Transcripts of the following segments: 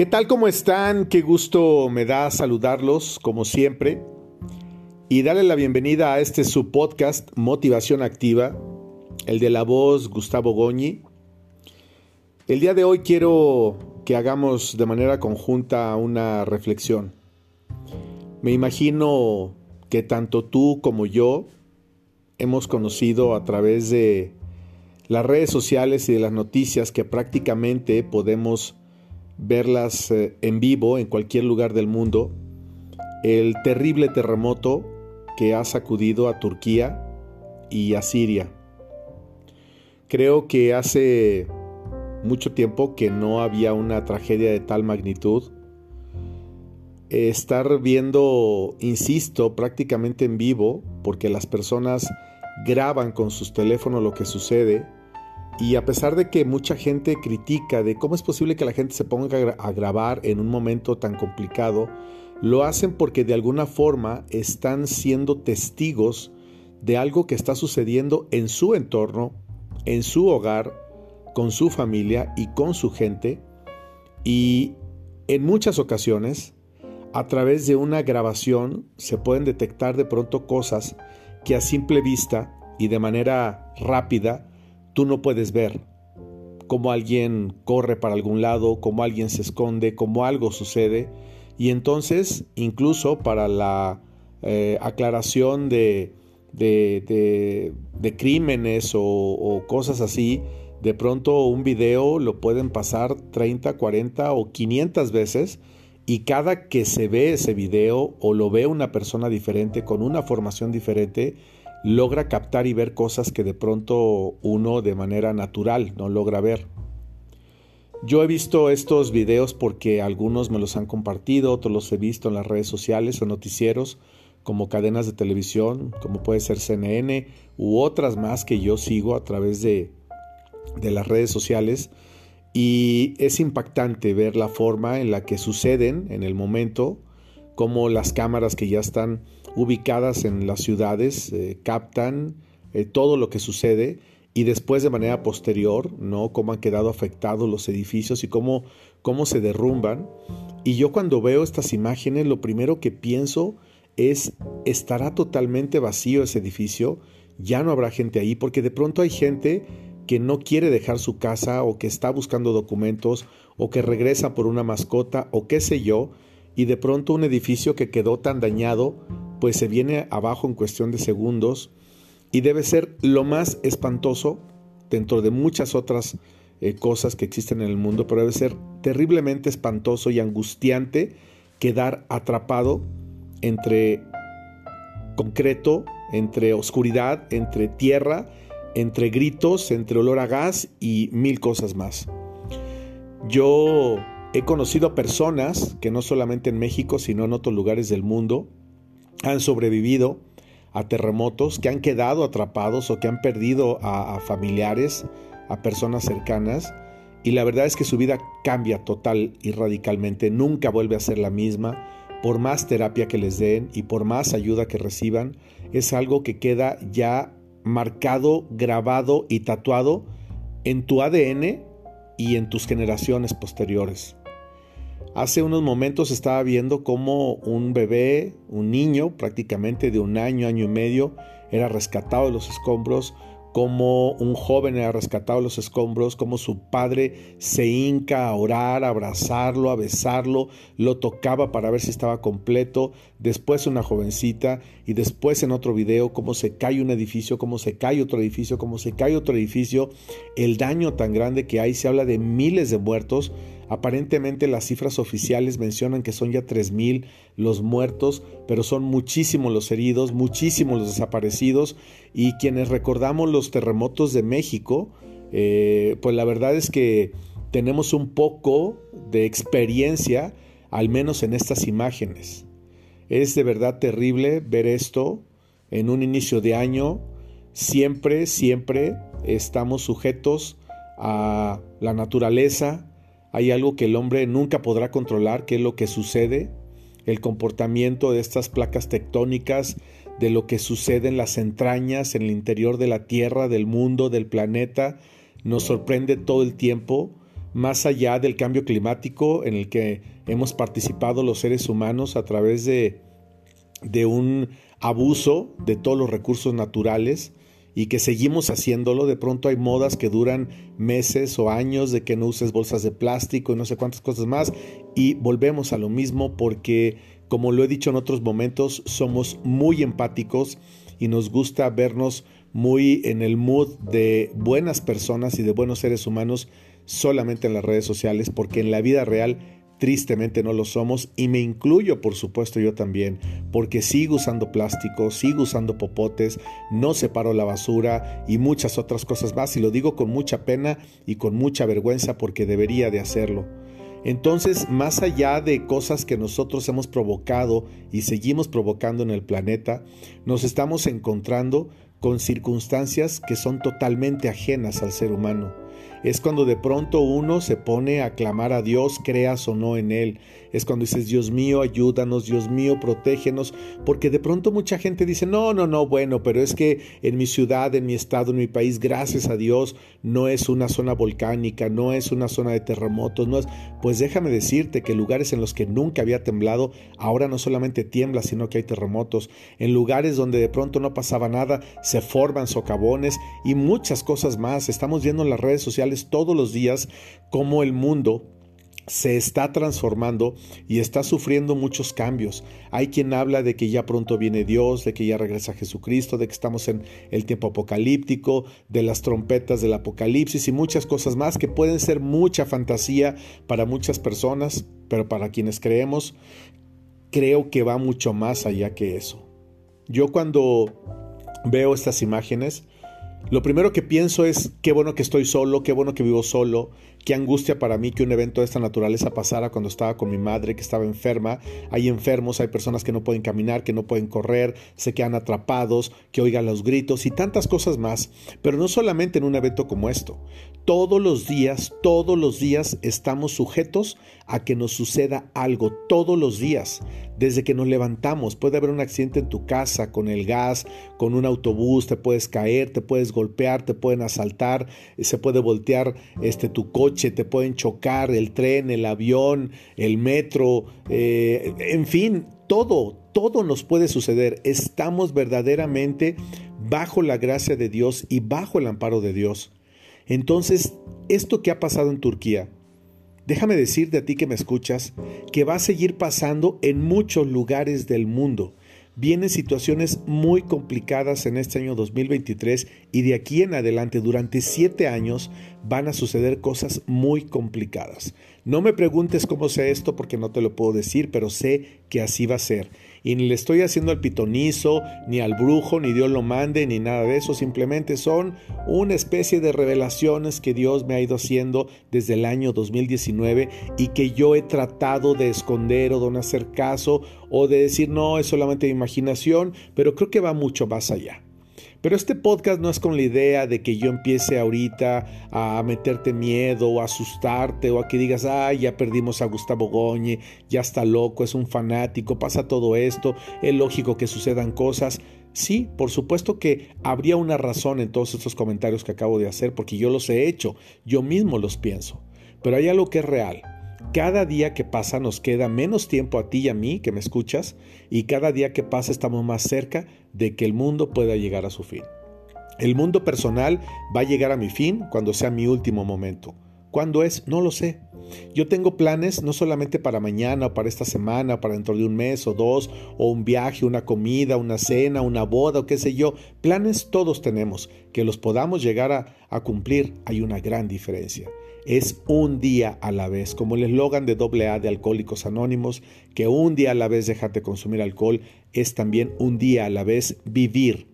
¿Qué tal? ¿Cómo están? Qué gusto me da saludarlos, como siempre, y darle la bienvenida a este su podcast Motivación Activa, el de la voz Gustavo Goñi. El día de hoy quiero que hagamos de manera conjunta una reflexión. Me imagino que tanto tú como yo hemos conocido a través de las redes sociales y de las noticias que prácticamente podemos verlas eh, en vivo en cualquier lugar del mundo, el terrible terremoto que ha sacudido a Turquía y a Siria. Creo que hace mucho tiempo que no había una tragedia de tal magnitud. Estar viendo, insisto, prácticamente en vivo, porque las personas graban con sus teléfonos lo que sucede, y a pesar de que mucha gente critica de cómo es posible que la gente se ponga a grabar en un momento tan complicado, lo hacen porque de alguna forma están siendo testigos de algo que está sucediendo en su entorno, en su hogar, con su familia y con su gente. Y en muchas ocasiones, a través de una grabación, se pueden detectar de pronto cosas que a simple vista y de manera rápida tú no puedes ver cómo alguien corre para algún lado, cómo alguien se esconde, cómo algo sucede. Y entonces, incluso para la eh, aclaración de, de, crímenes o, o, cosas así, de pronto un video lo pueden pasar 30, 40 o 500 veces y cada que se ve ese video o lo ve una persona diferente con una formación diferente, logra captar y ver cosas que de pronto uno de manera natural no logra ver. Yo he visto estos videos porque algunos me los han compartido, otros los he visto en las redes sociales o noticieros como cadenas de televisión, como puede ser CNN u otras más que yo sigo a través de, de las redes sociales. Y es impactante ver la forma en la que suceden en el momento, como las cámaras que ya están ubicadas en las ciudades eh, captan eh, todo lo que sucede y después de manera posterior, ¿no? Cómo han quedado afectados los edificios y cómo, cómo se derrumban. Y yo cuando veo estas imágenes, lo primero que pienso es, ¿estará totalmente vacío ese edificio? Ya no habrá gente ahí, porque de pronto hay gente que no quiere dejar su casa o que está buscando documentos o que regresa por una mascota o qué sé yo, y de pronto un edificio que quedó tan dañado pues se viene abajo en cuestión de segundos y debe ser lo más espantoso dentro de muchas otras eh, cosas que existen en el mundo, pero debe ser terriblemente espantoso y angustiante quedar atrapado entre concreto, entre oscuridad, entre tierra, entre gritos, entre olor a gas y mil cosas más. Yo he conocido a personas que no solamente en México, sino en otros lugares del mundo, han sobrevivido a terremotos, que han quedado atrapados o que han perdido a, familiares, a personas cercanas, y la verdad es que su vida cambia total y radicalmente, nunca vuelve a ser la misma, por más terapia que les den y por más ayuda que reciban, es algo que queda ya marcado, grabado y tatuado en tu ADN y en tus generaciones posteriores. Hace unos momentos estaba viendo cómo un bebé, un niño prácticamente de un año, año y medio, era rescatado de los escombros, como un joven era rescatado de los escombros, como su padre se hinca a orar, a abrazarlo, a besarlo, lo tocaba para ver si estaba completo, después una jovencita y después en otro video cómo se cae un edificio, cómo se cae otro edificio, cómo se cae otro edificio, el daño tan grande que hay, se habla de miles de muertos, Aparentemente las cifras oficiales mencionan que son ya 3.000 los muertos, pero son muchísimos los heridos, muchísimos los desaparecidos y quienes recordamos los terremotos de México, eh, pues la verdad es que tenemos un poco de experiencia, al menos en estas imágenes. Es de verdad terrible ver esto en un inicio de año. Siempre, siempre estamos sujetos a la naturaleza, hay algo que el hombre nunca podrá controlar, que es lo que sucede, el comportamiento de estas placas tectónicas, de lo que sucede en las entrañas, en el interior de la Tierra, del mundo, del planeta, nos sorprende todo el tiempo, más allá del cambio climático en el que hemos participado los seres humanos a través de, de un abuso de todos los recursos naturales y que seguimos haciéndolo. De pronto hay modas que duran meses o años de que no uses bolsas de plástico y no sé cuántas cosas más. Y volvemos a lo mismo porque, como lo he dicho en otros momentos, somos muy empáticos y nos gusta vernos muy en el mood de buenas personas y de buenos seres humanos solamente en las redes sociales porque en la vida real Tristemente no lo somos y me incluyo, por supuesto, yo también, porque sigo usando plástico, sigo usando popotes, no separo la basura y muchas otras cosas más. Y lo digo con mucha pena y con mucha vergüenza porque debería de hacerlo. Entonces, más allá de cosas que nosotros hemos provocado y seguimos provocando en el planeta, nos estamos encontrando con circunstancias que son totalmente ajenas al ser humano es cuando de pronto uno se pone a clamar a Dios, creas o no en Él. Es cuando dices, Dios mío, ayúdanos, Dios mío, protégenos, porque de pronto mucha gente dice, no, no, no, bueno, pero es que en mi ciudad, en mi estado, en mi país, gracias a Dios, no es una zona volcánica, no es una zona de terremotos, no es... Pues déjame decirte que lugares en los que nunca había temblado, ahora no solamente tiembla, sino que hay terremotos. En lugares donde de pronto no pasaba nada, se forman socavones y muchas cosas más. Estamos viendo en las redes sociales todos los días cómo el mundo se está transformando y está sufriendo muchos cambios. Hay quien habla de que ya pronto viene Dios, de que ya regresa Jesucristo, de que estamos en el tiempo apocalíptico, de las trompetas del apocalipsis y muchas cosas más que pueden ser mucha fantasía para muchas personas, pero para quienes creemos, creo que va mucho más allá que eso. Yo cuando veo estas imágenes, lo primero que pienso es qué bueno que estoy solo, qué bueno que vivo solo, qué angustia para mí que un evento de esta naturaleza pasara cuando estaba con mi madre que estaba enferma. Hay enfermos, hay personas que no pueden caminar, que no pueden correr, se quedan atrapados, que oigan los gritos y tantas cosas más. Pero no solamente en un evento como esto. Todos los días, todos los días estamos sujetos a que nos suceda algo, todos los días. Desde que nos levantamos, puede haber un accidente en tu casa, con el gas, con un autobús, te puedes caer, te puedes golpear, te pueden asaltar, se puede voltear este, tu coche te pueden chocar, el tren, el avión, el metro, eh, en fin, todo, todo nos puede suceder. Estamos verdaderamente bajo la gracia de Dios y bajo el amparo de Dios. Entonces, esto que ha pasado en Turquía, déjame decirte a ti que me escuchas, que va a seguir pasando en muchos lugares del mundo. Vienen situaciones muy complicadas en este año 2023 y de aquí en adelante, durante siete años, van a suceder cosas muy complicadas. No me preguntes cómo sé esto porque no te lo puedo decir, pero sé que así va a ser. Y ni le estoy haciendo al pitonizo, ni al brujo, ni Dios lo mande, ni nada de eso. Simplemente son una especie de revelaciones que Dios me ha ido haciendo desde el año 2019 y que yo he tratado de esconder o de no hacer caso o de decir no, es solamente mi imaginación, pero creo que va mucho más allá. Pero este podcast no es con la idea de que yo empiece ahorita a meterte miedo o a asustarte o a que digas, ay, ya perdimos a Gustavo Goñe, ya está loco, es un fanático, pasa todo esto, es lógico que sucedan cosas. Sí, por supuesto que habría una razón en todos estos comentarios que acabo de hacer, porque yo los he hecho, yo mismo los pienso. Pero hay algo que es real. Cada día que pasa nos queda menos tiempo a ti y a mí que me escuchas y cada día que pasa estamos más cerca de que el mundo pueda llegar a su fin. El mundo personal va a llegar a mi fin cuando sea mi último momento. ¿Cuándo es? No lo sé. Yo tengo planes no solamente para mañana o para esta semana, para dentro de un mes o dos, o un viaje, una comida, una cena, una boda o qué sé yo. Planes todos tenemos. Que los podamos llegar a, a cumplir hay una gran diferencia es un día a la vez, como el eslogan de AA de Alcohólicos Anónimos, que un día a la vez déjate consumir alcohol, es también un día a la vez vivir.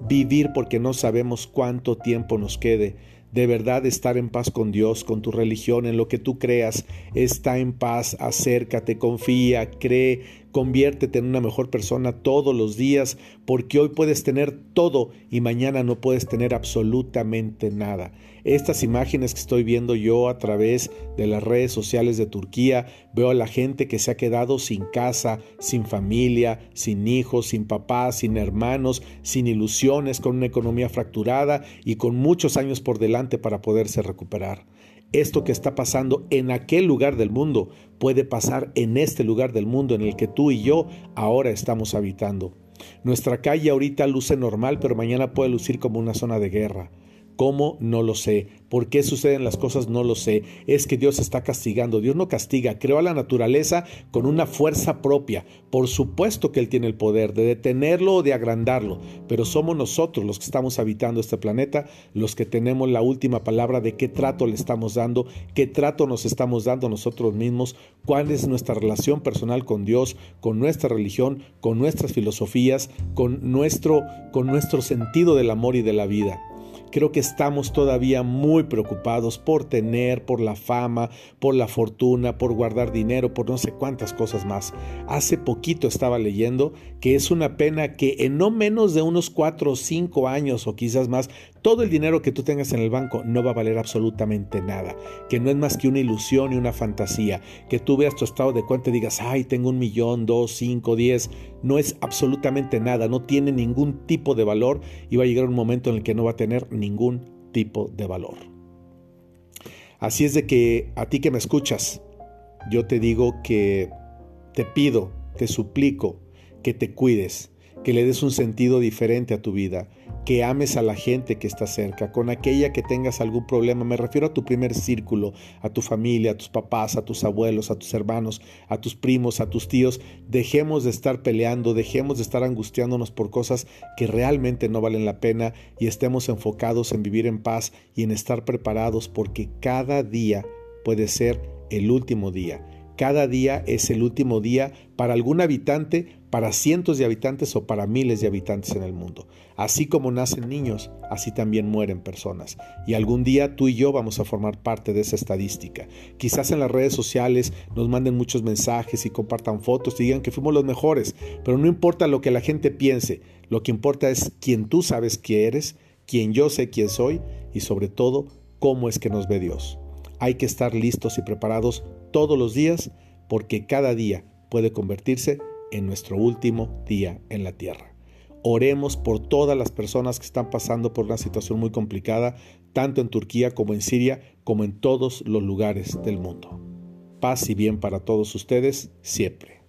Vivir porque no sabemos cuánto tiempo nos quede. De verdad estar en paz con Dios, con tu religión, en lo que tú creas. Está en paz, acércate, confía, cree, conviértete en una mejor persona todos los días, porque hoy puedes tener todo y mañana no puedes tener absolutamente nada. Estas imágenes que estoy viendo yo a través de las redes sociales de Turquía, veo a la gente que se ha quedado sin casa, sin familia, sin hijos, sin papás, sin hermanos, sin ilusiones, con una economía fracturada y con muchos años por delante para poderse recuperar. Esto que está pasando en aquel lugar del mundo puede pasar en este lugar del mundo en el que tú y yo ahora estamos habitando. Nuestra calle ahorita luce normal, pero mañana puede lucir como una zona de guerra. ¿Cómo? No lo sé. ¿Por qué suceden las cosas? No lo sé. Es que Dios está castigando. Dios no castiga. Creó a la naturaleza con una fuerza propia. Por supuesto que Él tiene el poder de detenerlo o de agrandarlo. Pero somos nosotros los que estamos habitando este planeta los que tenemos la última palabra de qué trato le estamos dando, qué trato nos estamos dando nosotros mismos, cuál es nuestra relación personal con Dios, con nuestra religión, con nuestras filosofías, con nuestro, con nuestro sentido del amor y de la vida. Creo que estamos todavía muy preocupados por tener, por la fama, por la fortuna, por guardar dinero, por no sé cuántas cosas más. Hace poquito estaba leyendo que es una pena que en no menos de unos cuatro o cinco años o quizás más, todo el dinero que tú tengas en el banco no va a valer absolutamente nada, que no es más que una ilusión y una fantasía, que tú veas tu estado de cuenta y digas, ay, tengo un millón, dos, cinco, diez, no es absolutamente nada, no tiene ningún tipo de valor y va a llegar un momento en el que no va a tener ningún tipo de valor. Así es de que a ti que me escuchas, yo te digo que te pido, te suplico que te cuides, que le des un sentido diferente a tu vida, que ames a la gente que está cerca, con aquella que tengas algún problema. Me refiero a tu primer círculo, a tu familia, a tus papás, a tus abuelos, a tus hermanos, a tus primos, a tus tíos. Dejemos de estar peleando, dejemos de estar angustiándonos por cosas que realmente no valen la pena y estemos enfocados en vivir en paz y en estar preparados porque cada día puede ser el último día. Cada día es el último día para algún habitante, para cientos de habitantes o para miles de habitantes en el mundo. Así como nacen niños, así también mueren personas. Y algún día tú y yo vamos a formar parte de esa estadística. Quizás en las redes sociales nos manden muchos mensajes y compartan fotos y digan que fuimos los mejores, pero no importa lo que la gente piense, lo que importa es quién tú sabes que eres, quién yo sé quién soy y sobre todo cómo es que nos ve Dios. Hay que estar listos y preparados todos los días porque cada día puede convertirse en nuestro último día en la tierra. Oremos por todas las personas que están pasando por una situación muy complicada, tanto en Turquía como en Siria, como en todos los lugares del mundo. Paz y bien para todos ustedes siempre.